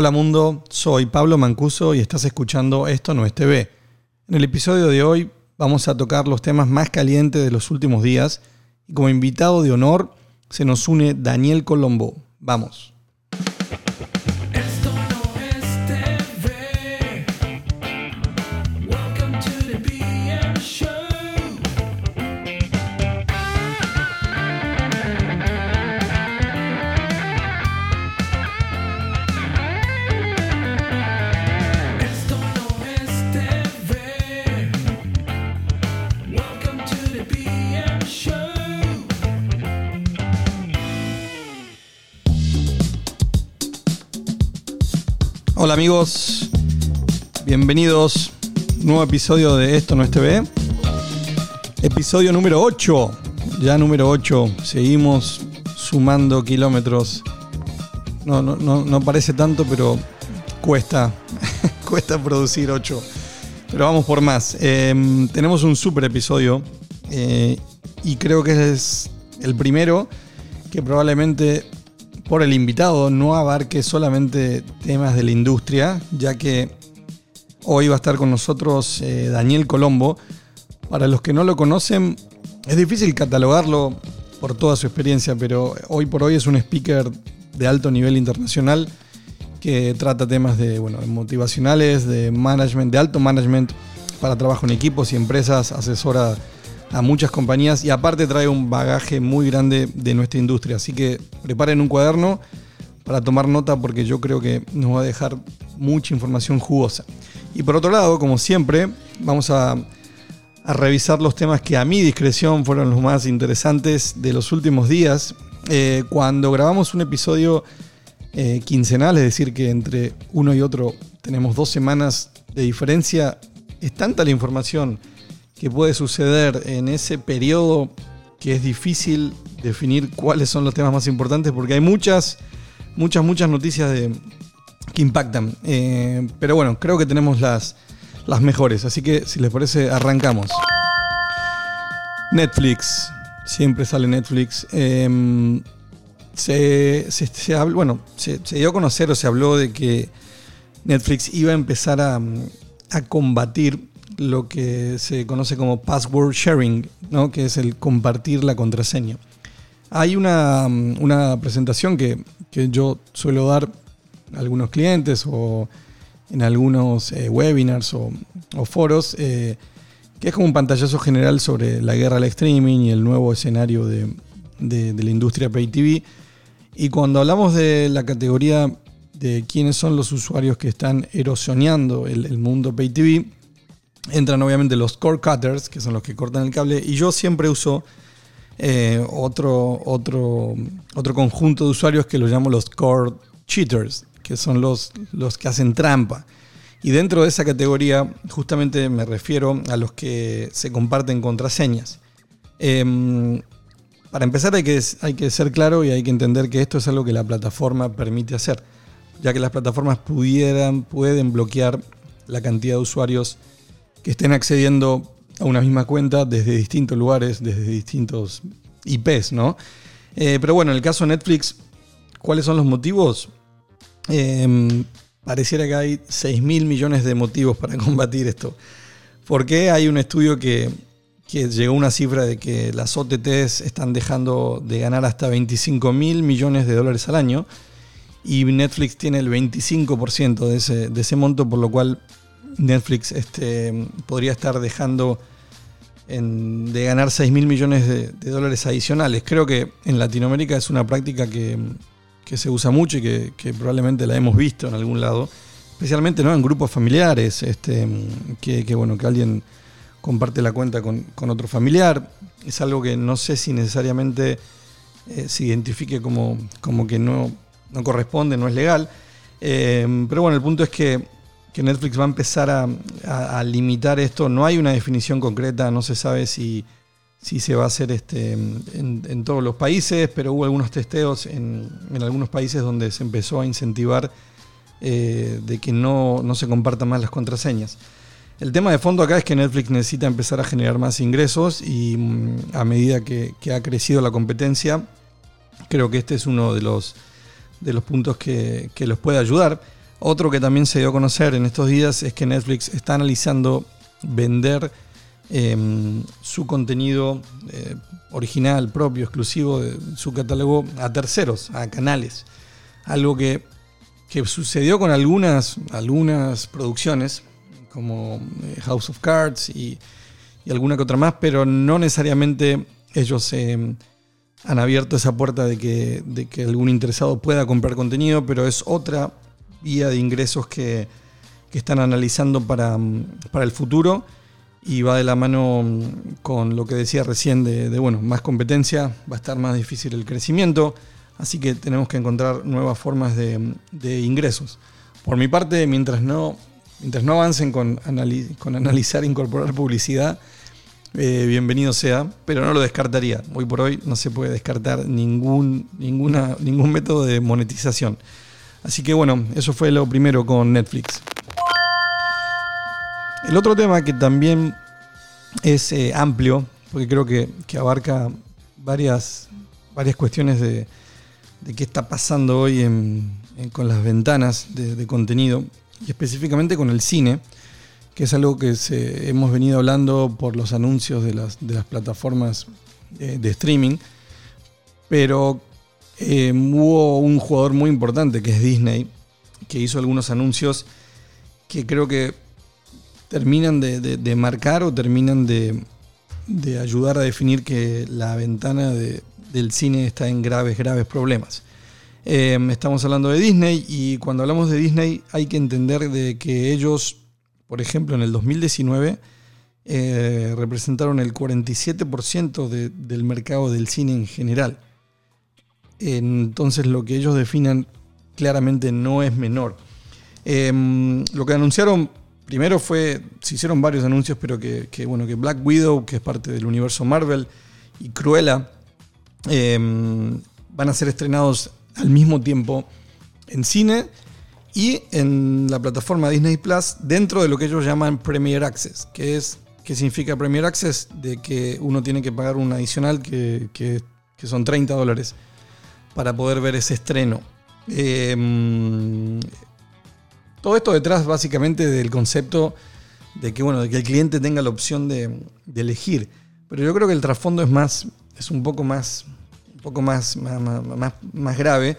Hola mundo, soy Pablo Mancuso y estás escuchando Esto no es TV. En el episodio de hoy vamos a tocar los temas más calientes de los últimos días y como invitado de honor se nos une Daniel Colombo. Vamos. Hola amigos, bienvenidos. Nuevo episodio de Esto no es TV. Episodio número 8. Ya número 8. Seguimos sumando kilómetros. No, no, no, no parece tanto, pero cuesta. cuesta producir 8. Pero vamos por más. Eh, tenemos un super episodio. eh, y creo que es el primero que probablemente por el invitado no abarque solamente temas de la industria, ya que hoy va a estar con nosotros eh, Daniel Colombo. Para los que no lo conocen, es difícil catalogarlo por toda su experiencia, pero hoy por hoy es un speaker de alto nivel internacional que trata temas de, bueno, motivacionales, de management, de alto management para trabajo en equipos y empresas, asesora a muchas compañías y aparte trae un bagaje muy grande de nuestra industria. Así que preparen un cuaderno para tomar nota porque yo creo que nos va a dejar mucha información jugosa. Y por otro lado, como siempre, vamos a, revisar los temas que a mi discreción fueron los más interesantes de los últimos días. Eh, cuando grabamos un episodio eh, quincenal, es decir, que entre uno y otro tenemos dos semanas de diferencia, es tanta la información que puede suceder en ese periodo que es difícil definir cuáles son los temas más importantes porque hay muchas, muchas, muchas noticias de, que impactan. Eh, pero bueno, creo que tenemos las, las mejores, así que si les parece, arrancamos. Netflix, siempre sale Netflix. Eh, se, se, bueno, se dio a conocer o se habló de que Netflix iba a empezar a, a combatir lo que se conoce como password sharing, ¿no? que es el compartir la contraseña. Hay una, una presentación que, que yo suelo dar a algunos clientes o en algunos eh, webinars o, foros, eh, que es como un pantallazo general sobre la guerra al streaming y el nuevo escenario de, de- la industria pay TV. Y cuando hablamos de la categoría de quiénes son los usuarios que están erosioneando el, el mundo pay TV, entran obviamente los cord cutters, que son los que cortan el cable, y yo siempre uso eh, otro, otro, otro conjunto de usuarios que lo llamo los cord cheaters, que son los, los que hacen trampa. Y dentro de esa categoría justamente me refiero a los que se comparten contraseñas. Em, para empezar hay que, hay que ser claro y hay que entender que esto es algo que la plataforma permite hacer, ya que las plataformas pudieran, pueden bloquear la cantidad de usuarios que estén accediendo a una misma cuenta desde distintos lugares, desde distintos IPs, ¿no? Eh, pero bueno, en el caso de Netflix, ¿cuáles son los motivos? Eh, pareciera que hay 6 mil millones de motivos para combatir esto. Porque hay un estudio que, que llegó a una cifra de que las OTTs están dejando de ganar hasta 25 mil millones de dólares al año y Netflix tiene el 25% de ese, de ese monto, por lo cual Netflix este, podría estar dejando de ganar 6 mil millones de, dólares adicionales. Creo que en Latinoamérica es una práctica que, se usa mucho y que, probablemente la hemos visto en algún lado, especialmente ¿no? en grupos familiares, este, que, bueno, que alguien comparte la cuenta con, con otro familiar. Es algo que no sé si necesariamente eh, se identifique como, como que no, no corresponde, no es legal. Eh, pero bueno, el punto es que, que Netflix va a empezar a, limitar esto. No hay una definición concreta, no se sabe si, se va a hacer este, en, todos los países, pero hubo algunos testeos en, algunos países donde se empezó a incentivar eh, de que no, se compartan más las contraseñas. El tema de fondo acá es que Netflix necesita empezar a generar más ingresos y mm, a medida que, ha crecido la competencia, creo que este es uno de los, de los puntos que, que los puede ayudar. Otro que también se dio a conocer en estos días es que Netflix está analizando vender eh, su contenido eh, original, propio, exclusivo de su catálogo a terceros, a canales. Algo que, que sucedió con algunas, algunas producciones, como eh, House of Cards y, y alguna que otra más, pero no necesariamente ellos eh, han abierto esa puerta de que, de que algún interesado pueda comprar contenido, pero es otra vía de ingresos que, que están analizando para, para el futuro y va de la mano mm, con lo que decía recién de, bueno, más competencia, va a estar más difícil el crecimiento, así que tenemos que encontrar nuevas formas de, de ingresos. Por mi parte, mientras no, mientras no avancen con, anali- con analizar e incorporar publicidad, eh, bienvenido sea, pero no lo descartaría. Hoy por hoy no se puede descartar ningún, ninguna, ningún método de monetización. Así que bueno, eso fue lo primero con Netflix. El otro tema que también es eh, amplio, porque creo que, abarca varias, varias cuestiones de, de qué está pasando hoy con las ventanas de, de contenido, y específicamente con el cine, que es algo que hemos venido hablando por los anuncios de las, de las plataformas eh, de streaming, pero eh, hubo un jugador muy importante que es Disney, que hizo algunos anuncios que creo que terminan de, marcar o terminan de, ayudar a definir que la ventana de- del cine está en graves, graves problemas. Eh, estamos hablando de Disney y cuando hablamos de Disney hay que entender de que ellos, por ejemplo, en el 2019 eh, representaron el 47% de- del mercado del cine en general. Entonces lo que ellos definan claramente no es menor. Eh, lo que anunciaron primero fue, se hicieron varios anuncios, pero que, bueno, que Black Widow, que es parte del universo Marvel, y Cruella eh, van a ser estrenados al mismo tiempo en cine y en la plataforma Disney Plus dentro de lo que ellos llaman Premier Access, que es ¿qué significa Premier Access? De que uno tiene que pagar un adicional que son 30 dólares para poder ver ese estreno. Eh, todo esto detrás básicamente del concepto de que, bueno, de que el cliente tenga la opción de, elegir. Pero yo creo que el trasfondo es más, es un poco más, un poco más, más, más- grave,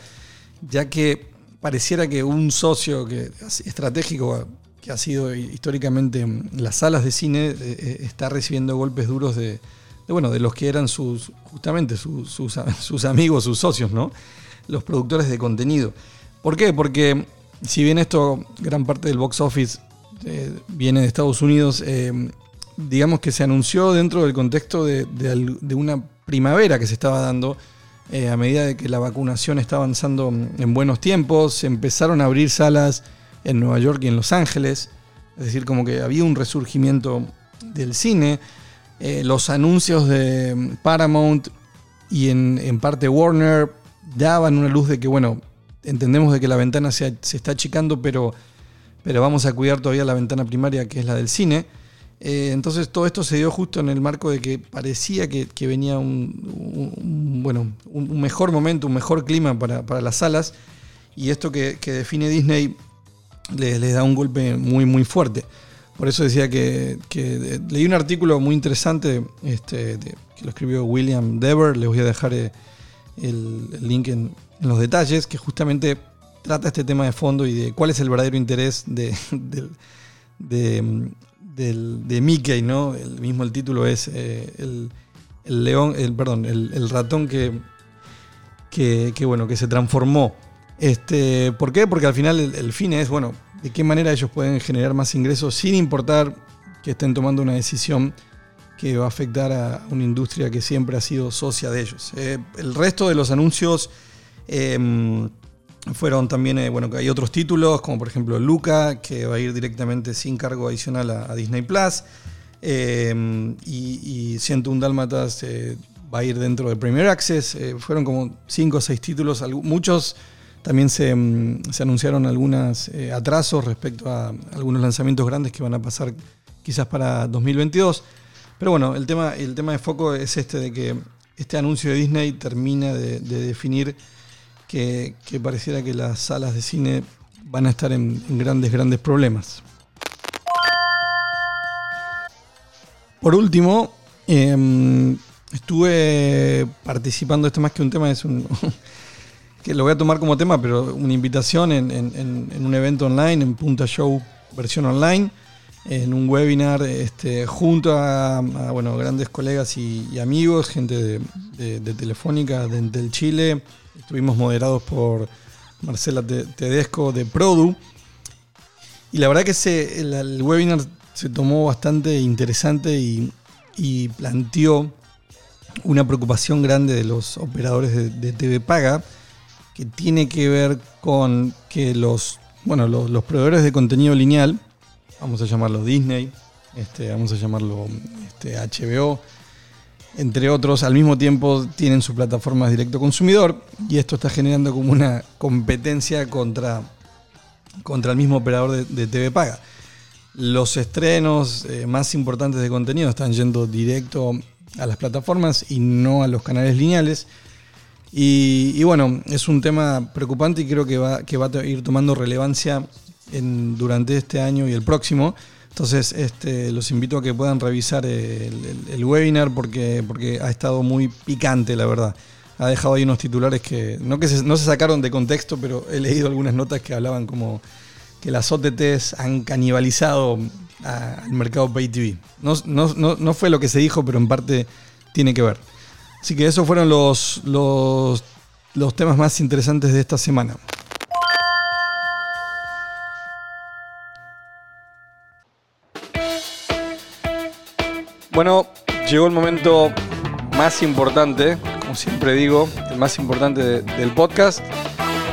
ya que pareciera que un socio que, estratégico que ha sido históricamente en las salas de cine eh, eh, está recibiendo golpes duros de, de, bueno, de los que eran sus, justamente sus, sus, amigos, sus socios, ¿no? Los productores de contenido. ¿Por qué? Porque si bien esto, gran parte del box office eh, viene de Estados Unidos, eh, digamos que se anunció dentro del contexto de, de una primavera que se estaba dando eh, a medida de que la vacunación está avanzando en buenos tiempos, se empezaron a abrir salas en Nueva York y en Los Ángeles, es decir, como que había un resurgimiento del cine, Eh, los anuncios de Paramount y en, parte Warner daban una luz de que, bueno, entendemos de que la ventana se, está achicando, pero, pero vamos a cuidar todavía la ventana primaria que es la del cine. Eh, entonces todo esto se dio justo en el marco de que parecía que, venía un, bueno, un, mejor momento, un mejor clima para, para las salas y esto que, define Disney les da un golpe muy muy fuerte. Por eso decía que, eh, leí un artículo muy interesante este, que lo escribió William Dever, les voy a dejar eh, el, link en, los detalles, que justamente trata este tema de fondo y de cuál es el verdadero interés de, de, Mickey, ¿no? El mismo el título es eh, el, león, el, perdón, el, ratón que, que, bueno, que se transformó. Este, ¿Por qué? Porque al final el fin es, bueno, de qué manera ellos pueden generar más ingresos sin importar que estén tomando una decisión que va a afectar a una industria que siempre ha sido socia de ellos. Eh, el resto de los anuncios eh, fueron también, eh, bueno, que hay otros títulos, como por ejemplo Luca, que va a ir directamente sin cargo adicional a, Disney Plus. Eh, y, y 101 Dálmatas eh, va a ir dentro de Premier Access. Fueron como 5 o 6 títulos, muchos también se, mm, se anunciaron algunos atrasos respecto a algunos lanzamientos grandes que van a pasar quizás para 2022. Pero bueno, el tema, el tema de foco es este de que este anuncio de Disney termina de, de definir que, pareciera que las salas de cine van a estar en, grandes, grandes problemas. Por último, eh, estuve participando, esto más que un tema, es un lo voy a tomar como tema, pero una invitación en, un evento online, en Punta Show versión online, en un webinar este, junto a, a, grandes colegas y, amigos, gente de, Telefónica, de Entel Chile. Estuvimos moderados por Marcela Te- Tedesco de Produ. Y la verdad que el, webinar se tomó bastante interesante y, planteó una preocupación grande de los operadores de TV Paga que tiene que ver con que los, bueno, los, proveedores de contenido lineal, vamos a llamarlo Disney, este, vamos a llamarlo este, HBO, entre otros, al mismo tiempo tienen sus plataformas directo consumidor y esto está generando como una competencia contra, contra el mismo operador de, de TV Paga. Los estrenos eh, más importantes de contenido están yendo directo a las plataformas y no a los canales lineales. Y, bueno, es un tema preocupante y creo que va, que va a ir tomando relevancia durante este año y el próximo. Entonces, este, los invito a que puedan revisar el, webinar porque, porque ha estado muy picante, la verdad. Ha dejado ahí unos titulares que no, que se, no se sacaron de contexto, pero he leído algunas notas que hablaban como que las OTTs han canibalizado al mercado Pay TV. No, no- no- no fue lo que se dijo, pero en parte tiene que ver. Así que esos fueron los, los, los temas más interesantes de esta semana. Bueno, llegó el momento más importante, como siempre digo, el más importante de- del podcast,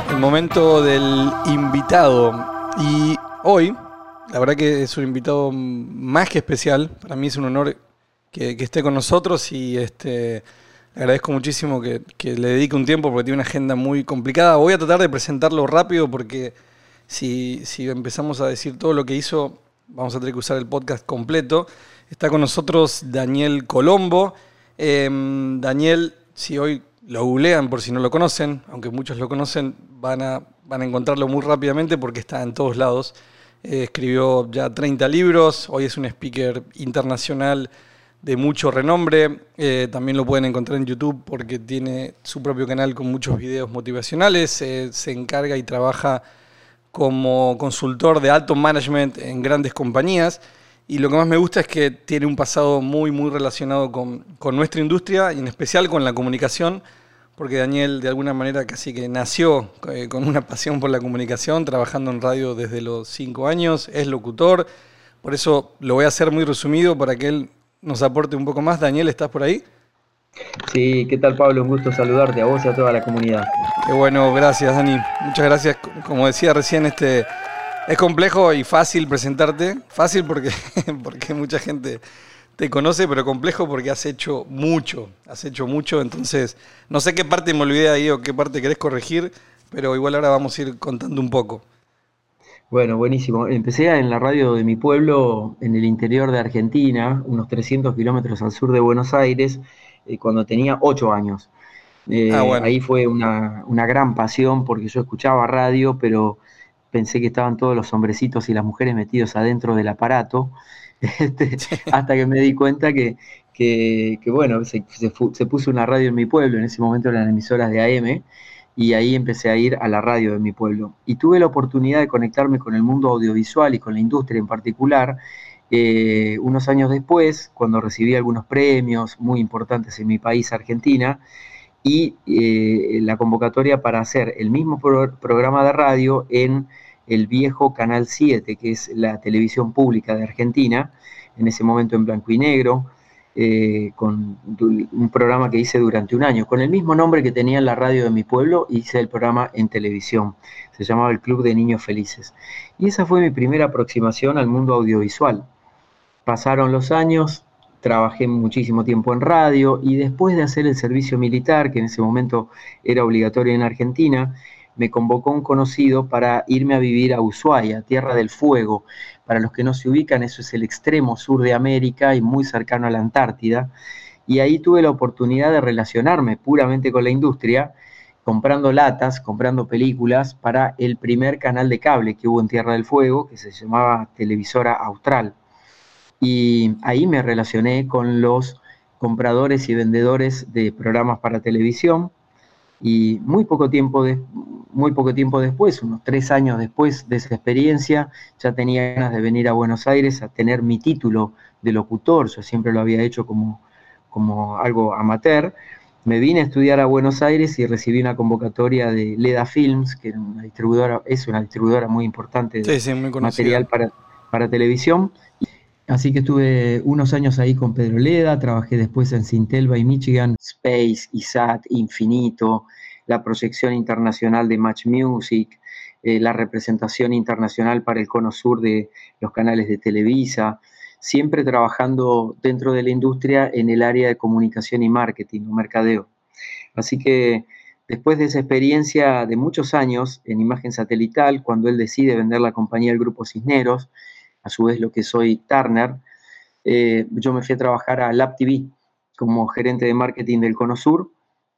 el momento del invitado. Y hoy, la verdad que es un invitado más que especial, para mí es un honor que, que esté con nosotros y este, agradezco muchísimo que, le dedique un tiempo porque tiene una agenda muy complicada. Voy a tratar de presentarlo rápido porque si, empezamos a decir todo lo que hizo, vamos a tener que usar el podcast completo. Está con nosotros Daniel Colombo. Em, Daniel, si hoy lo googlean por si no lo conocen, aunque muchos lo conocen, van a, van a encontrarlo muy rápidamente porque está en todos lados. Eh, escribió ya 30 libros, hoy es un speaker internacional de mucho renombre. Eh, también lo pueden encontrar en YouTube porque tiene su propio canal con muchos videos motivacionales. Eh, se encarga y trabaja como consultor de alto management en grandes compañías. Y lo que más me gusta es que tiene un pasado muy, muy relacionado con, con nuestra industria y en especial con la comunicación, porque Daniel de alguna manera casi que nació eh, con una pasión por la comunicación, trabajando en radio desde los cinco años, es locutor. Por eso lo voy a hacer muy resumido para que él nos aporte un poco más. Daniel, ¿estás por ahí? Sí, ¿qué tal Pablo? Un gusto saludarte a vos y a toda la comunidad. Qué bueno, gracias Dani. Muchas gracias. Como decía recién, este es complejo y fácil presentarte. Fácil porque, porque mucha gente te conoce, pero complejo porque has hecho mucho. Has hecho mucho. Entonces, no sé qué parte me olvidé ahí o qué parte querés corregir, pero igual ahora vamos a ir contando un poco. Bueno, buenísimo. Empecé en la radio de mi pueblo, en el interior de Argentina, unos 300 kilómetros al sur de Buenos Aires, eh, cuando tenía 8 años. Eh, Ah, bueno. Ahí fue una, una gran pasión porque yo escuchaba radio, pero pensé que estaban todos los hombrecitos y las mujeres metidos adentro del aparato, este, hasta que me di cuenta que, que, que, bueno, se, se se puso una radio en mi pueblo, en ese momento eran emisoras de AM, y ahí empecé a ir a la radio de mi pueblo. Y tuve la oportunidad de conectarme con el mundo audiovisual y con la industria en particular eh, unos años después, cuando recibí algunos premios muy importantes en mi país, Argentina, y eh, la convocatoria para hacer el mismo pro- programa de radio en el viejo Canal 7, que es la televisión pública de Argentina, en ese momento en blanco y negro, eh, con un programa que hice durante un año, con el mismo nombre que tenía en la radio de mi pueblo, hice el programa en televisión. Se llamaba el Club de Niños Felices. Y esa fue mi primera aproximación al mundo audiovisual. Pasaron los años, trabajé muchísimo tiempo en radio y después de hacer el servicio militar, que en ese momento era obligatorio en Argentina, me convocó un conocido para irme a vivir a Ushuaia, Tierra del Fuego. Para los que no se ubican, eso es el extremo sur de América y muy cercano a la Antártida. Y ahí tuve la oportunidad de relacionarme puramente con la industria comprando latas, comprando películas para el primer canal de cable que hubo en Tierra del Fuego, que se llamaba Televisora Austral. Y ahí me relacioné con los compradores y vendedores de programas para televisión. Y muy poco tiempo, de- muy poco tiempo después, unos tres años después de esa experiencia, ya tenía ganas de venir a Buenos Aires a tener mi título de locutor. Yo siempre lo había hecho como, como algo amateur. Me vine a estudiar a Buenos Aires y recibí una convocatoria de Leda Films, que era una distribuidora, es una distribuidora muy importante de Sí, sí, muy conocido. material para, para televisión. Así que estuve unos años ahí con Pedro Leda, trabajé después en Sintelva y Michigan, Space, ISAT, Infinito, la proyección internacional de Match Music, eh, la representación internacional para el cono sur de los canales de Televisa, siempre trabajando dentro de la industria en el área de comunicación y marketing o mercadeo. Así que después de esa experiencia de muchos años en imagen satelital, cuando él decide vender la compañía del Grupo Cisneros, a su vez lo que soy Turner, eh, yo me fui a trabajar a Lab TV como gerente de marketing del Cono Sur,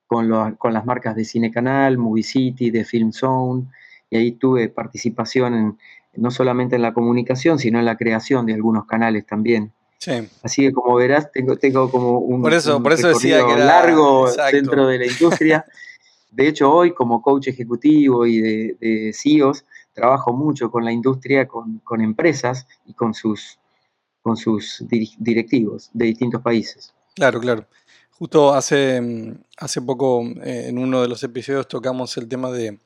con, lo- con las marcas de Cine Canal, Movie City, de Film Zone, y ahí tuve participación en, no solamente en la comunicación, sino en la creación de algunos canales también. Sí. Así que como verás, tengo, tengo como un, Por eso- un por eso decía recorrido que era- largo exacto. dentro de la industria. De hecho, hoy como coach ejecutivo y de, de CEOs, trabajo mucho con la industria, con, con empresas y con sus, con sus directivos de distintos países. Claro, claro. Justo hace, hace poco eh, en uno de los episodios tocamos el tema de,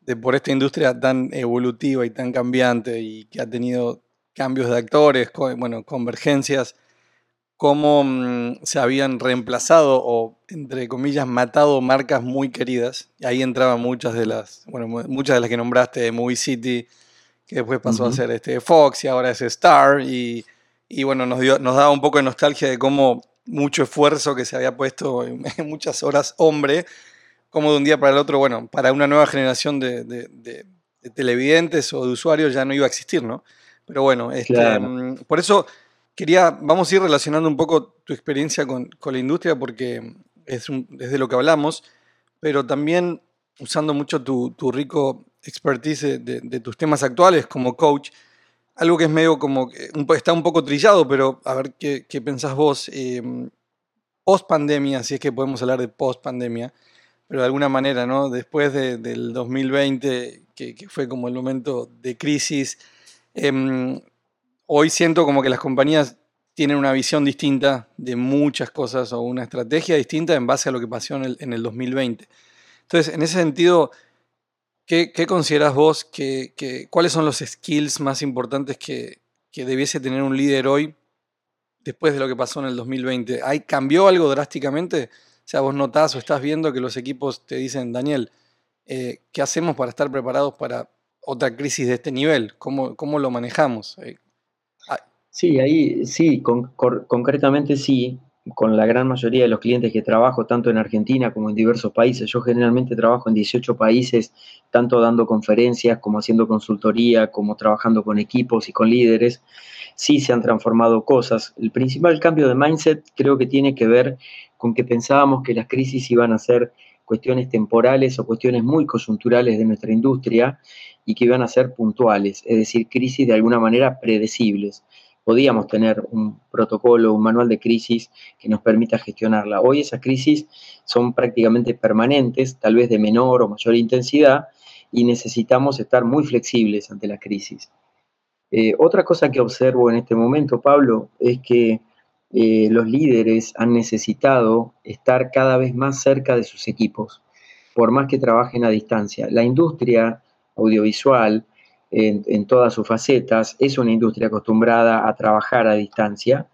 de por esta industria tan evolutiva y tan cambiante y que ha tenido cambios de actores, co- bueno, convergencias, cómo mm, se habían reemplazado o, entre comillas, matado marcas muy queridas. Y ahí entraban muchas de las, bueno, mu- muchas de las que nombraste, de Movie City, que después pasó a ser este Fox y ahora es Star. Y, y bueno, nos, dio, nos daba un poco de nostalgia de cómo mucho esfuerzo que se había puesto en muchas horas hombre, como de un día para el otro, bueno, para una nueva generación de, de- de- de televidentes o de usuarios ya no iba a existir, ¿no? Pero bueno, este, Claro. mm, por eso quería, vamos a ir relacionando un poco tu experiencia con, con la industria porque es, un- es de lo que hablamos, pero también usando mucho tu, tu rico expertise de tus temas actuales como coach, algo que es medio como, está un poco trillado, pero a ver qué, qué pensás vos, post pandemia, si es que podemos hablar de post pandemia, pero de alguna manera, ¿no? Después de- del 2020, que, que fue como el momento de crisis, em, hoy siento como que las compañías tienen una visión distinta de muchas cosas o una estrategia distinta en base a lo que pasó en el, en el 2020. Entonces, en ese sentido, ¿qué, qué consideras vos que, cuáles son los skills más importantes que, que debiese tener un líder hoy después de lo que pasó en el 2020? ¿Hay, ¿Cambió algo drásticamente? O sea, vos notás o estás viendo que los equipos te dicen, Daniel, eh, ¿qué hacemos para estar preparados para otra crisis de este nivel? ¿Cómo, cómo lo manejamos? Eh, Sí, ahí sí, concretamente sí, con la gran mayoría de los clientes que trabajo, tanto en Argentina como en diversos países. Yo generalmente trabajo en 18 países, tanto dando conferencias como haciendo consultoría, como trabajando con equipos y con líderes. Sí se han transformado cosas. El principal cambio de mindset creo que tiene que ver con que pensábamos que las crisis iban a ser cuestiones temporales o cuestiones muy coyunturales de nuestra industria y que iban a ser puntuales, es decir, crisis de alguna manera predecibles podíamos tener un protocolo, un manual de crisis que nos permita gestionarla. Hoy esas crisis son prácticamente permanentes, tal vez de menor o mayor intensidad, y necesitamos estar muy flexibles ante la crisis. Eh, otra cosa que observo en este momento, Pablo, es que eh, los líderes han necesitado estar cada vez más cerca de sus equipos, por más que trabajen a distancia. La industria audiovisual, en, en todas sus facetas, es una industria acostumbrada a trabajar a distancia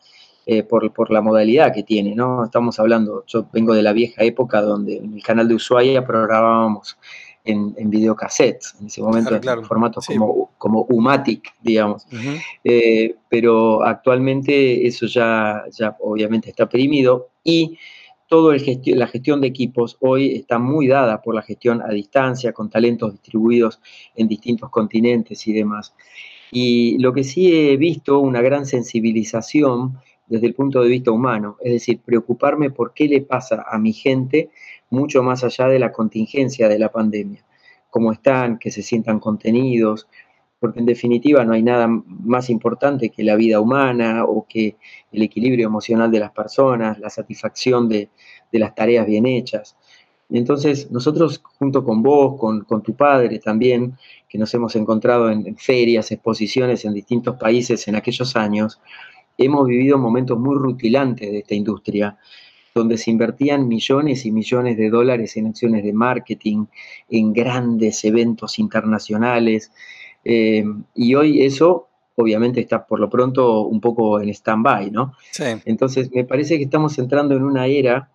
eh, por, por, la modalidad que tiene, ¿no? Estamos hablando, yo vengo de la vieja época donde en el canal de Ushuaia programábamos en, en videocassettes, en ese momento Claro, claro. en formatos Sí. como, como Umatic, digamos. Eh, pero actualmente eso ya, ya obviamente está perimido y toda la gestión de equipos hoy está muy dada por la gestión a distancia, con talentos distribuidos en distintos continentes y demás. Y lo que sí he visto, una gran sensibilización desde el punto de vista humano, es decir, preocuparme por qué le pasa a mi gente mucho más allá de la contingencia de la pandemia, cómo están, que se sientan contenidos, porque en definitiva no hay nada más importante que la vida humana o que el equilibrio emocional de las personas, la satisfacción de, de las tareas bien hechas. Entonces, nosotros junto con vos, con, con tu padre también, que nos hemos encontrado en, en ferias, exposiciones en distintos países en aquellos años, hemos vivido momentos muy rutilantes de esta industria, donde se invertían millones y millones de dólares en acciones de marketing, en grandes eventos internacionales, eh, y hoy eso obviamente está por lo pronto un poco en stand-by, ¿no? Sí. Entonces, me parece que estamos entrando en una era,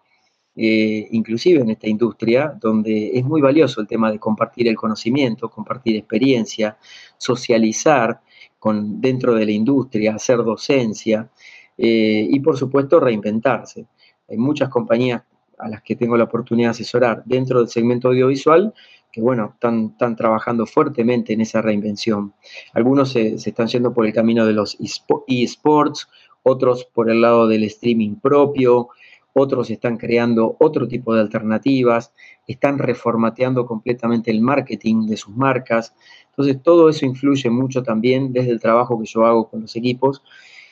eh, inclusive en esta industria, donde es muy valioso el tema de compartir el conocimiento, compartir experiencia, socializar con, dentro de la industria, hacer docencia eh, y, por supuesto, reinventarse. Hay muchas compañías a las que tengo la oportunidad de asesorar dentro del segmento audiovisual que, bueno, están, están trabajando fuertemente en esa reinvención. Algunos se, se están yendo por el camino de los espo- eSports, otros por el lado del streaming propio, otros están creando otro tipo de alternativas, están reformateando completamente el marketing de sus marcas. Entonces, todo eso influye mucho también desde el trabajo que yo hago con los equipos,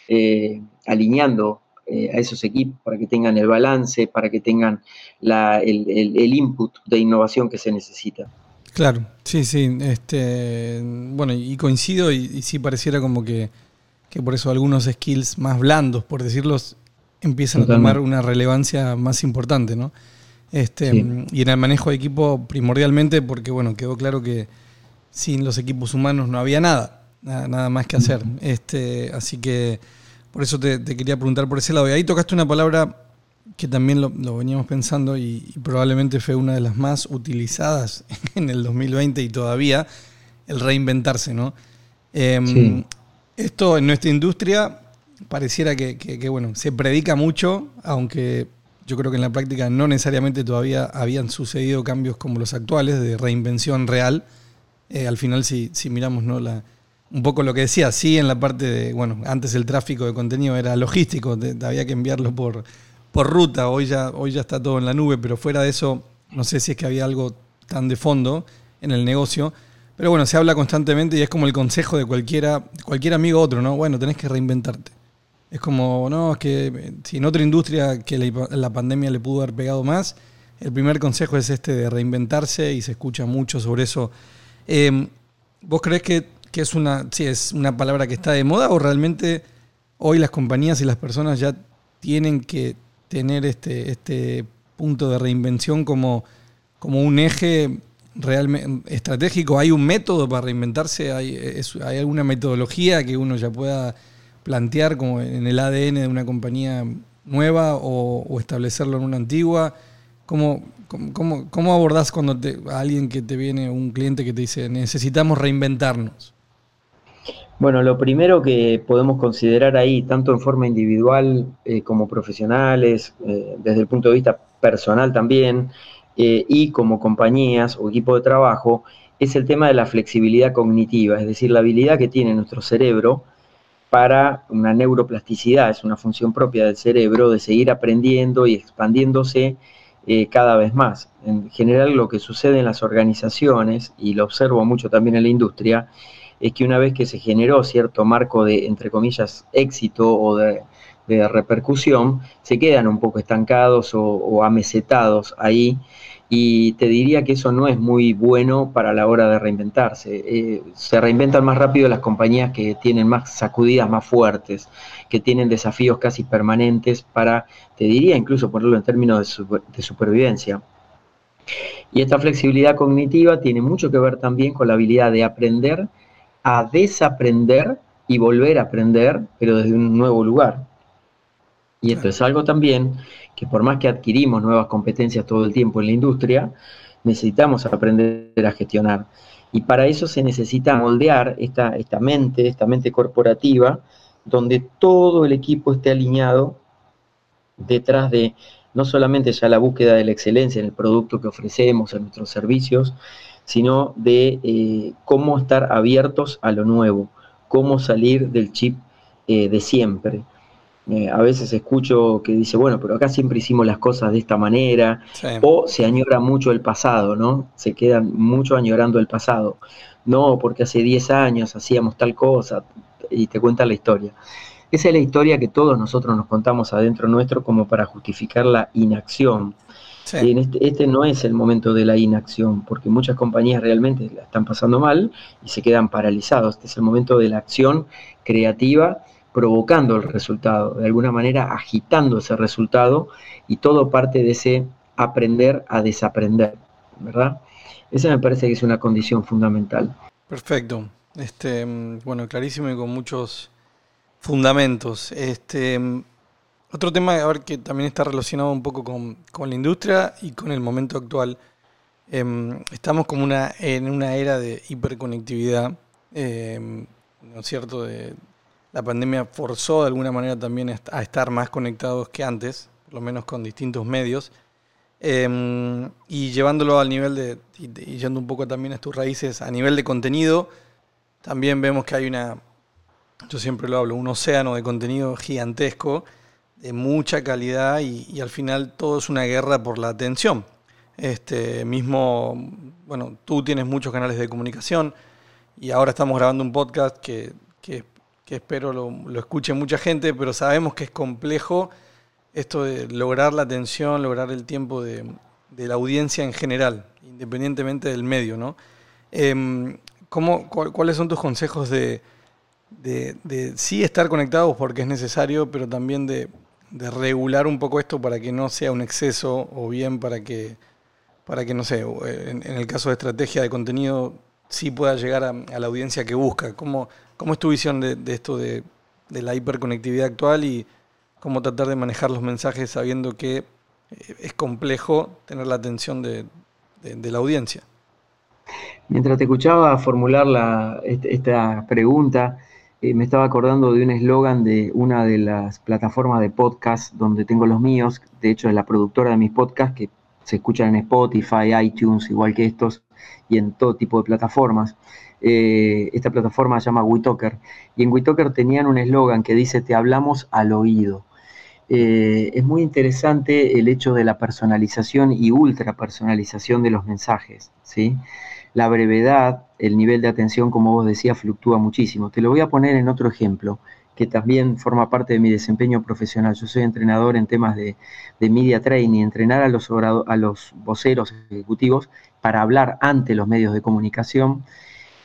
eh, alineando eh, a esos equipos para que tengan el balance, para que tengan la- el, el- el input de innovación que se necesita. Claro, sí, sí. Este, bueno, y coincido y, y sí pareciera como que, que por eso algunos skills más blandos, por decirlos, empiezan a tomar una relevancia más importante, ¿no? Este, Sí. Y en el manejo de equipo primordialmente porque, bueno, quedó claro que sin los equipos humanos no había nada, nada, nada más que hacer. Este, así que por eso te, te quería preguntar por ese lado. Y ahí tocaste una palabra que también lo, lo veníamos pensando y, y probablemente fue una de las más utilizadas en el 2020 y todavía, el reinventarse, ¿no? Em, Sí. Esto en nuestra industria pareciera que, que- que, bueno, se predica mucho, aunque yo creo que en la práctica no necesariamente todavía habían sucedido cambios como los actuales de reinvención real. Eh, al final, si, si miramos ¿no? la, un poco lo que decía, sí, en la parte de, bueno, antes el tráfico de contenido era logístico, había que enviarlo por, por ruta, hoy ya, hoy ya está todo en la nube, pero fuera de eso, no sé si es que había algo tan de fondo en el negocio. Pero bueno, se habla constantemente y es como el consejo de cualquiera, cualquier amigo otro, ¿no? Bueno, tenés que reinventarte. Es como, no, es que eh, si en otra industria que la, pandemia le pudo haber pegado más, el primer consejo es este de reinventarse y se escucha mucho sobre eso. Eh, ¿Vos crees que, que es una, sí, es una palabra que está de moda o realmente hoy las compañías y las personas ya tienen que tener este, este punto de reinvención como, como un eje realmente estratégico? ¿Hay un método para reinventarse? ¿Hay, ¿Hay alguna metodología que uno ya pueda plantear como en el ADN de una compañía nueva o, establecerlo en una antigua? ¿Cómo, cómo, cómo- abordás cuando te, alguien que te viene, un cliente que te dice necesitamos reinventarnos? Bueno, lo primero que podemos considerar ahí, tanto en forma individual eh, como profesionales, eh, desde el punto de vista personal también, eh, y como compañías o equipo de trabajo, es el tema de la flexibilidad cognitiva, es decir, la habilidad que tiene nuestro cerebro para una neuroplasticidad, es una función propia del cerebro de seguir aprendiendo y expandiéndose cada vez más. En general lo que sucede en las organizaciones, y lo observo mucho también en la industria, es que una vez que se generó cierto marco de, entre comillas, éxito o de, repercusión, se quedan un poco estancados o, amesetados ahí. Y te diría que eso no es muy bueno para la hora de reinventarse. Eh, se reinventan más rápido las compañías que tienen más sacudidas más fuertes, que tienen desafíos casi permanentes para, te diría incluso ponerlo en términos de supervivencia. Y esta flexibilidad cognitiva tiene mucho que ver también con la habilidad de aprender a desaprender y volver a aprender, pero desde un nuevo lugar. Y esto es algo también que por más que adquirimos nuevas competencias todo el tiempo en la industria, necesitamos aprender a gestionar. Y para eso se necesita moldear esta, esta mente, esta mente corporativa, donde todo el equipo esté alineado detrás de no solamente ya la búsqueda de la excelencia en el producto que ofrecemos, en nuestros servicios, sino de eh, cómo estar abiertos a lo nuevo, cómo salir del chip eh, de siempre. Eh, a veces escucho que dice, bueno, pero acá siempre hicimos las cosas de esta manera, Sí. o se añora mucho el pasado, ¿no? Se quedan mucho añorando el pasado. No, porque hace 10 años hacíamos tal cosa y te cuentan la historia. Esa es la historia que todos nosotros nos contamos adentro nuestro como para justificar la inacción. Sí. Y en este, este no es el momento de la inacción, porque muchas compañías realmente la están pasando mal y se quedan paralizados. Este es el momento de la acción creativa provocando el resultado, de alguna manera agitando ese resultado y todo parte de ese aprender a desaprender, ¿verdad? Esa me parece que es una condición fundamental. Perfecto. Este, mm, bueno, clarísimo y con muchos fundamentos. Este, mm, otro tema, a ver, que también está relacionado un poco con, con la industria y con el momento actual. Em, estamos como una, en una era de hiperconectividad, em, ¿no es cierto? De, la pandemia forzó de alguna manera también a estar más conectados que antes, por lo menos con distintos medios. Em, y llevándolo al nivel de, y, y yendo un poco también a tus raíces, a nivel de contenido, también vemos que hay una, yo siempre lo hablo, un océano de contenido gigantesco, de mucha calidad y, al final todo es una guerra por la atención. Este mismo, bueno, tú tienes muchos canales de comunicación y ahora estamos grabando un podcast que, que- espero lo, escuche mucha gente, pero sabemos que es complejo esto de lograr la atención, lograr el tiempo de, de la audiencia en general, independientemente del medio, ¿no? Em, ¿cómo- cuál- ¿Cuáles son tus consejos de, de, de sí estar conectados porque es necesario, pero también de, de regular un poco esto para que no sea un exceso o bien para que, para que no sé, en, en el caso de estrategia de contenido, sí pueda llegar a, la audiencia que busca? ¿Cómo, cómo es tu visión de, esto de, la hiperconectividad actual y cómo tratar de manejar los mensajes sabiendo que eh, es complejo tener la atención de, de- de la audiencia? Mientras te escuchaba formular la- este- esta pregunta, eh, me estaba acordando de un eslogan de una de las plataformas de podcast donde tengo los míos, de hecho es la productora de mis podcasts que se escuchan en Spotify, iTunes, igual que estos, y en todo tipo de plataformas. Eh, esta plataforma se llama WeTalker, y en WeTalker tenían un eslogan que dice, te hablamos al oído. Eh, es muy interesante el hecho de la personalización y ultra personalización de los mensajes, ¿sí? La brevedad, el nivel de atención, como vos decías, fluctúa muchísimo. Te lo voy a poner en otro ejemplo, que también forma parte de mi desempeño profesional. Yo soy entrenador en temas de, de media training, entrenar a los, a los voceros ejecutivos para hablar ante los medios de comunicación.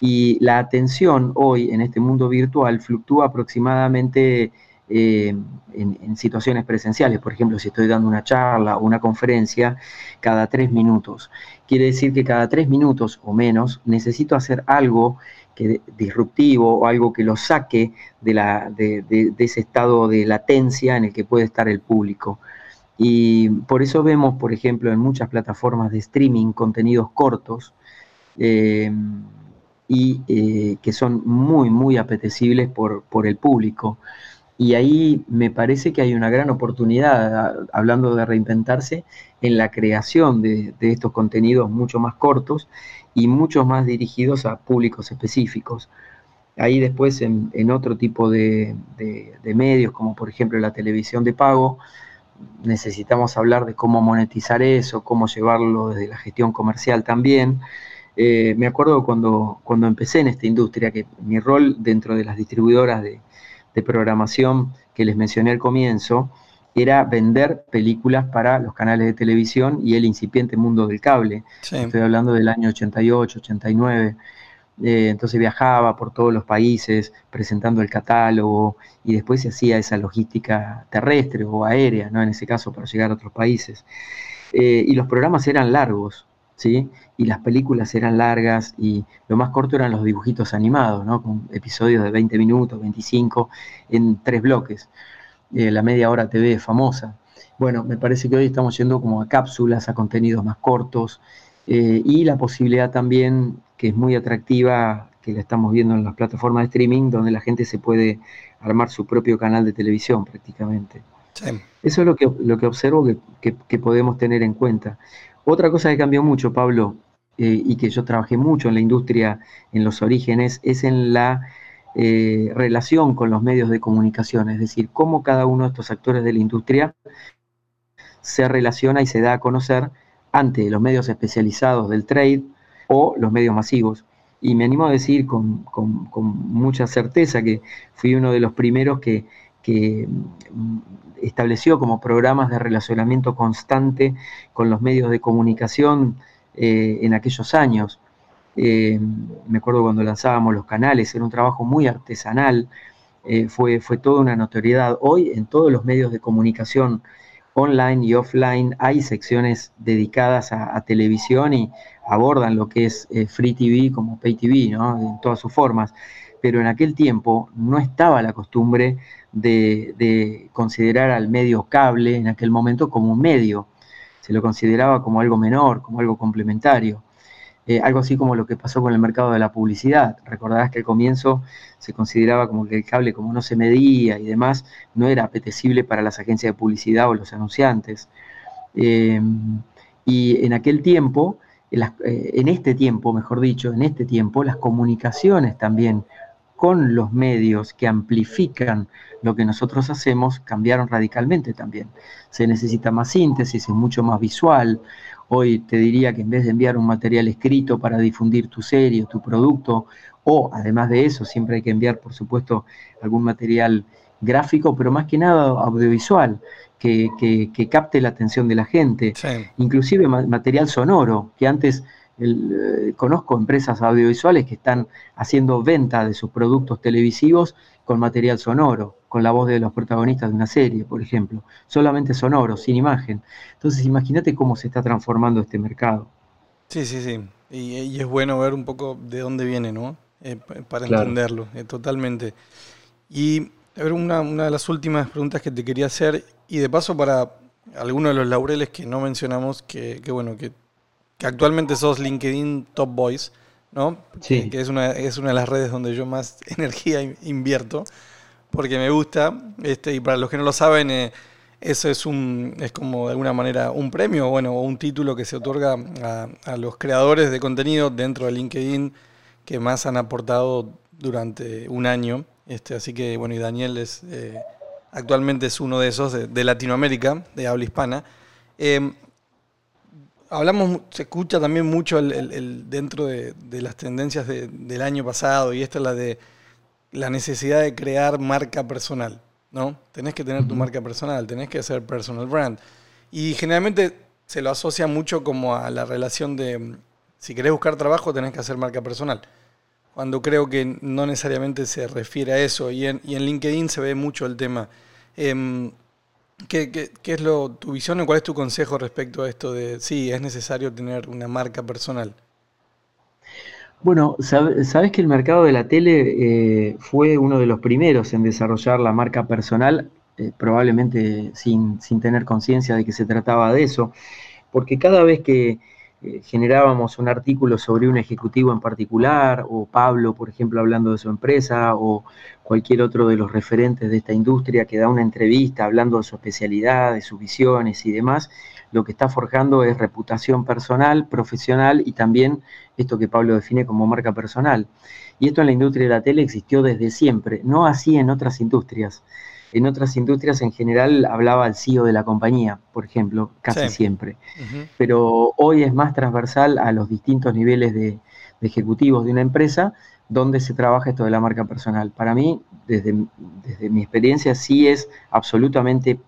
Y la atención hoy en este mundo virtual fluctúa aproximadamente eh, en, situaciones presenciales. Por ejemplo, si estoy dando una charla o una conferencia, cada tres minutos. Quiere decir que cada tres minutos o menos necesito hacer algo que, disruptivo o algo que lo saque de ese estado de latencia en el que puede estar el público. Y por eso vemos, por ejemplo, en muchas plataformas de streaming contenidos cortos eh, y eh, que son muy, muy apetecibles por, por el público. Y ahí me parece que hay una gran oportunidad, hablando de reinventarse, en la creación de, estos contenidos mucho más cortos y mucho más dirigidos a públicos específicos. Ahí después en, otro tipo de medios, como por ejemplo la televisión de pago, necesitamos hablar de cómo monetizar eso, cómo llevarlo desde la gestión comercial también. Eh, me acuerdo cuando, cuando empecé en esta industria, que mi rol dentro de las distribuidoras de, de programación que les mencioné al comienzo era vender películas para los canales de televisión y el incipiente mundo del cable. Sí, Estoy hablando del año 88, 89. Eh, entonces viajaba por todos los países presentando el catálogo y después se hacía esa logística terrestre o aérea, ¿no? En ese caso, para llegar a otros países. Eh, y los programas eran largos, ¿sí? Y las películas eran largas y lo más corto eran los dibujitos animados, ¿no? Con episodios de 20 minutos, 25, en tres bloques. Eh, la media hora TV famosa. Bueno, me parece que hoy estamos yendo como a cápsulas, a contenidos más cortos eh, y la posibilidad también que es muy atractiva, que la estamos viendo en las plataformas de streaming, donde la gente se puede armar su propio canal de televisión prácticamente. sí, Eso es lo que, lo que observo que, que- que podemos tener en cuenta. Otra cosa que cambió mucho, Pablo, eh, y que yo trabajé mucho en la industria, en los orígenes, es en la eh, relación con los medios de comunicación, es decir, cómo cada uno de estos actores de la industria se relaciona y se da a conocer ante los medios especializados del trade o los medios masivos. Y me animo a decir con, mucha certeza que fui uno de los primeros que, estableció como programas de relacionamiento constante con los medios de comunicación eh, en aquellos años. Eh, me acuerdo cuando lanzábamos los canales, era un trabajo muy artesanal, eh, fue, fue toda una notoriedad. Hoy en todos los medios de comunicación online y offline hay secciones dedicadas a, a televisión y abordan lo que es free TV como pay TV, ¿no? en todas sus formas. Pero en aquel tiempo no estaba la costumbre de, de considerar al medio cable en aquel momento como un medio. Se lo consideraba como algo menor, como algo complementario. Eh, algo así como lo que pasó con el mercado de la publicidad. Recordarás que al comienzo se consideraba como que el cable, como no se medía y demás, no era apetecible para las agencias de publicidad o los anunciantes. Eh, y en aquel tiempo, eh, en este tiempo, mejor dicho, en este tiempo, las comunicaciones también con los medios que amplifican lo que nosotros hacemos cambiaron radicalmente también. Se necesita más síntesis, es mucho más visual. Hoy te diría que en vez de enviar un material escrito para difundir tu serie o tu producto, o además de eso, siempre hay que enviar, por supuesto, algún material gráfico, pero más que nada audiovisual, que, que- que capte la atención de la gente Sí. inclusive ma- material sonoro, que antes el, eh, conozco empresas audiovisuales que están haciendo venta de sus productos televisivos con material sonoro, con la voz de los protagonistas de una serie, por ejemplo, solamente sonoro, sin imagen. Entonces imagínate cómo se está transformando este mercado. Sí, sí, sí. Y, y es bueno ver un poco de dónde viene, ¿no? Eh, pa- para Claro. entenderlo, eh, totalmente. Y a ver, una, una de las últimas preguntas que te quería hacer, y de paso para algunos de los laureles que no mencionamos, que, que bueno, que, que actualmente sos LinkedIn Top Voice, ¿no? Sí. Que, es una, es una de las redes donde yo más energía in- invierto, porque me gusta, este, y para los que no lo saben, eh, eso es un es como de alguna manera un premio, bueno, o un título que se otorga a, a los creadores de contenido dentro de LinkedIn que más han aportado durante un año. Este, así que bueno, y Daniel es eh, actualmente es uno de esos de, de Latinoamérica, de habla hispana. Eh, hablamos, se escucha también mucho el, el- el- dentro de, de las tendencias de- del año pasado, y esta es la de la necesidad de crear marca personal, ¿no? Tenés que tener tu marca personal, tenés que hacer personal brand. Y generalmente se lo asocia mucho como a la relación de, si querés buscar trabajo, tenés que hacer marca personal. Cuando creo que no necesariamente se refiere a eso, y en, y en LinkedIn se ve mucho el tema. Em, ¿Qué, es lo, tu visión o cuál es tu consejo respecto a esto de sí, es necesario tener una marca personal? Bueno, sab- sabes que el mercado de la tele eh, fue uno de los primeros en desarrollar la marca personal, eh, probablemente sin, sin tener conciencia de que se trataba de eso, porque cada vez que eh, generábamos un artículo sobre un ejecutivo en particular, o Pablo, por ejemplo, hablando de su empresa, o cualquier otro de los referentes de esta industria que da una entrevista hablando de su especialidad, de sus visiones y demás, lo que está forjando es reputación personal, profesional y también esto que Pablo define como marca personal. Y esto en la industria de la tele existió desde siempre, no así en otras industrias. En otras industrias en general hablaba el CEO de la compañía, por ejemplo, casi Sí. siempre. Pero hoy es más transversal a los distintos niveles de, de ejecutivos de una empresa donde se trabaja esto de la marca personal. Para mí, desde, desde mi experiencia, sí es absolutamente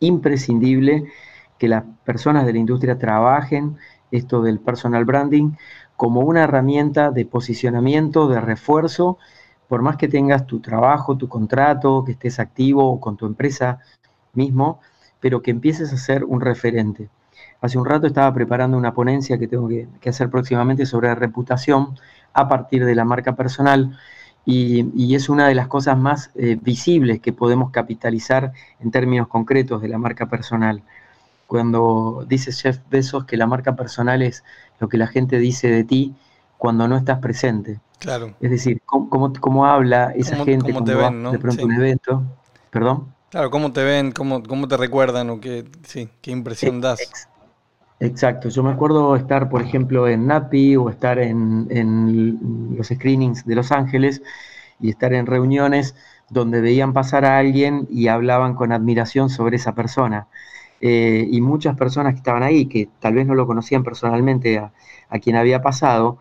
imprescindible que las personas de la industria trabajen esto del personal branding como una herramienta de posicionamiento, de refuerzo, por más que tengas tu trabajo, tu contrato, que estés activo con tu empresa mismo, pero que empieces a ser un referente. Hace un rato estaba preparando una ponencia que tengo que, hacer próximamente sobre reputación a partir de la marca personal y, y es una de las cosas más eh, visibles que podemos capitalizar en términos concretos de la marca personal. Cuando dice Jeff Bezos que la marca personal es lo que la gente dice de ti cuando no estás presente. Claro. Es decir, cómo, cómo- habla esa Cómo- gente cómo te cuando va ven, ¿no? de pronto Sí. un evento. ¿Perdón? Claro, cómo te ven, cómo, cómo te recuerdan o qué, sí, qué impresión das. Ex- Exacto, yo me acuerdo estar, por ejemplo, en NAPI o estar en, en los screenings de Los Ángeles y estar en reuniones donde veían pasar a alguien y hablaban con admiración sobre esa persona. Eh, y muchas personas que estaban ahí, que tal vez no lo conocían personalmente a, a quien había pasado,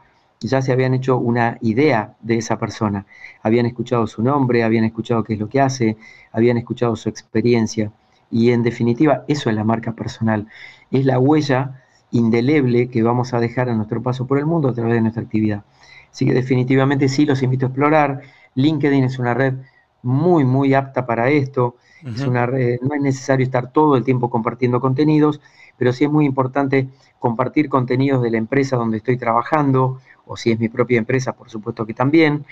ya se habían hecho una idea de esa persona. Habían escuchado su nombre, habían escuchado qué es lo que hace, habían escuchado su experiencia. Y en definitiva, eso es la marca personal. Es la huella indeleble que vamos a dejar a nuestro paso por el mundo a través de nuestra actividad. Así que definitivamente sí, los invito a explorar. LinkedIn es una red muy, muy apta para esto. Es una red, no es necesario estar todo el tiempo compartiendo contenidos, pero sí es muy importante compartir contenidos de la empresa donde estoy trabajando, o si es mi propia empresa, por supuesto que también,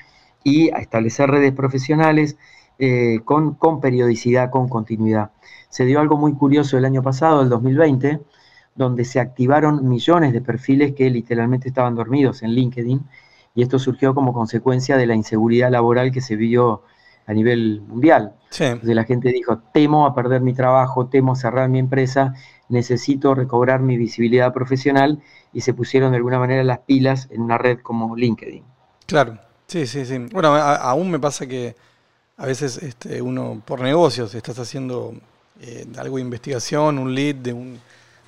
y a establecer redes profesionales eh, con, con periodicidad, con continuidad. Se dio algo muy curioso el año pasado, el 2020, donde se activaron millones de perfiles que literalmente estaban dormidos en LinkedIn, y esto surgió como consecuencia de la inseguridad laboral que se vio a nivel mundial. Sí, Entonces la gente dijo, temo a perder mi trabajo, temo cerrar mi empresa, necesito recobrar mi visibilidad profesional y se pusieron de alguna manera las pilas en una red como LinkedIn. claro. Sí, sí, sí. Bueno, a- aún me pasa que a veces este, uno, por negocios, estás haciendo eh, algo de investigación, un lead de, un,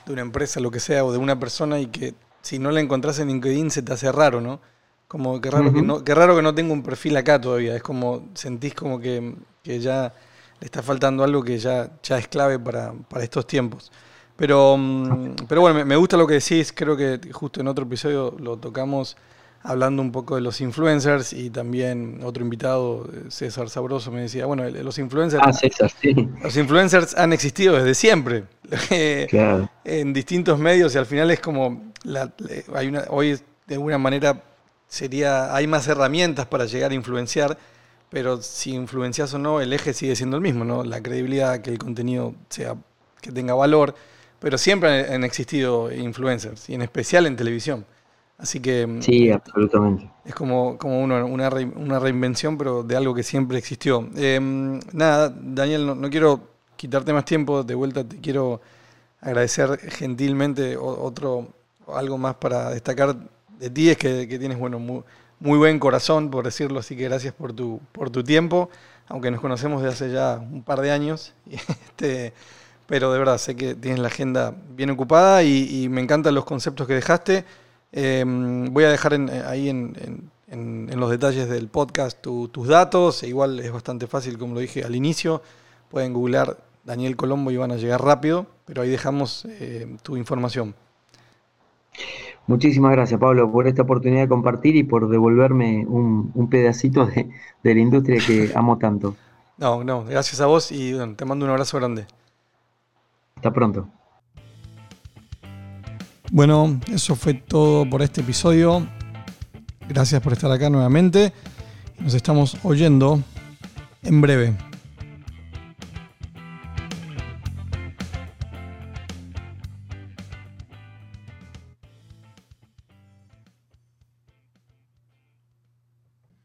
de una empresa, lo que sea, o de una persona, y que si no la encontrás en LinkedIn se te hace raro, ¿no? Como que raro, que no, qué raro que no tengo un perfil acá todavía. Es como, sentís como que, que ya le está faltando algo que ya, ya es clave para, para estos tiempos. Pero, mm, pero bueno, me, gusta lo que decís. Creo que justo en otro episodio lo tocamos hablando un poco de los influencers y también otro invitado, eh, César Sabroso, me decía, bueno, los influencers, Ah, César, sí. los influencers han existido desde siempre. Eh, Claro. en distintos medios y al final es como la- hay una, hoy de alguna manera sería hay más herramientas para llegar a influenciar pero si influencias o no el eje sigue siendo el mismo no la credibilidad que el contenido sea que tenga valor pero siempre han existido influencers y en especial en televisión así que mm, Sí, absolutamente. es como, como uno- una, re- una reinvención, pero de algo que siempre existió. Eh, nada, Daniel, no, no quiero quitarte más tiempo. De vuelta te quiero agradecer gentilmente otro, algo más para destacar de ti, es que, tienes bueno, muy, buen corazón, por decirlo así que gracias por tu, por tu tiempo, aunque nos conocemos desde hace ya un par de años. Este, pero de verdad, sé que tienes la agenda bien ocupada y, me encantan los conceptos que dejaste. Eh, voy a dejar en- ahí en, en- los detalles del podcast tu- tus datos. E igual es bastante fácil, como lo dije al inicio. Pueden googlear Daniel Colombo y van a llegar rápido, pero ahí dejamos eh, tu información. Muchísimas gracias, Pablo, por esta oportunidad de compartir y por devolverme un, un pedacito de, de la industria que amo tanto. No, no, gracias a vos y bueno, te mando un abrazo grande. Hasta pronto. Bueno, eso fue todo por este episodio. Gracias por estar acá nuevamente. Nos estamos oyendo en breve.